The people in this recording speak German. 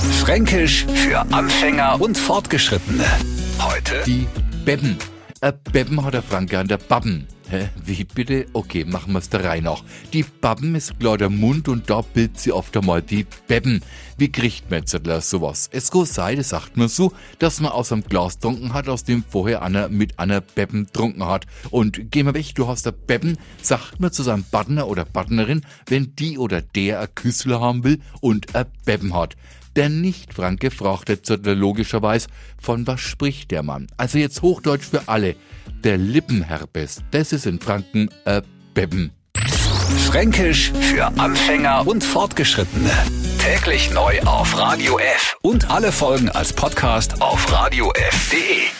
Fränkisch für Anfänger und Fortgeschrittene. Heute Die Bebben. Ein Bebben hat der Franke an der Babben. Hä? Wie bitte? Okay, machen wir's der Reihe nach. Die Babben ist klar der Mund und da bildet sie oft einmal die Bebben. Wie kriegt man jetzt sowas? Es kann sein, das sagt man so, dass man aus einem Glas trunken hat, aus dem vorher einer mit einer Bebben trunken hat. Und geh mal weg, du hast der Bebben, sagt man zu seinem Partner oder Partnerin, wenn die oder der ein Küssel haben will und ein Bebben hat. Der Nicht-Franke fragt jetzt logischerweise, von was spricht der Mann? Also jetzt Hochdeutsch für alle. Der Lippenherpes, das ist in Franken äh, Bebben. Fränkisch für Anfänger und Fortgeschrittene. Täglich neu auf Radio F und alle Folgen als Podcast auf radiof.de.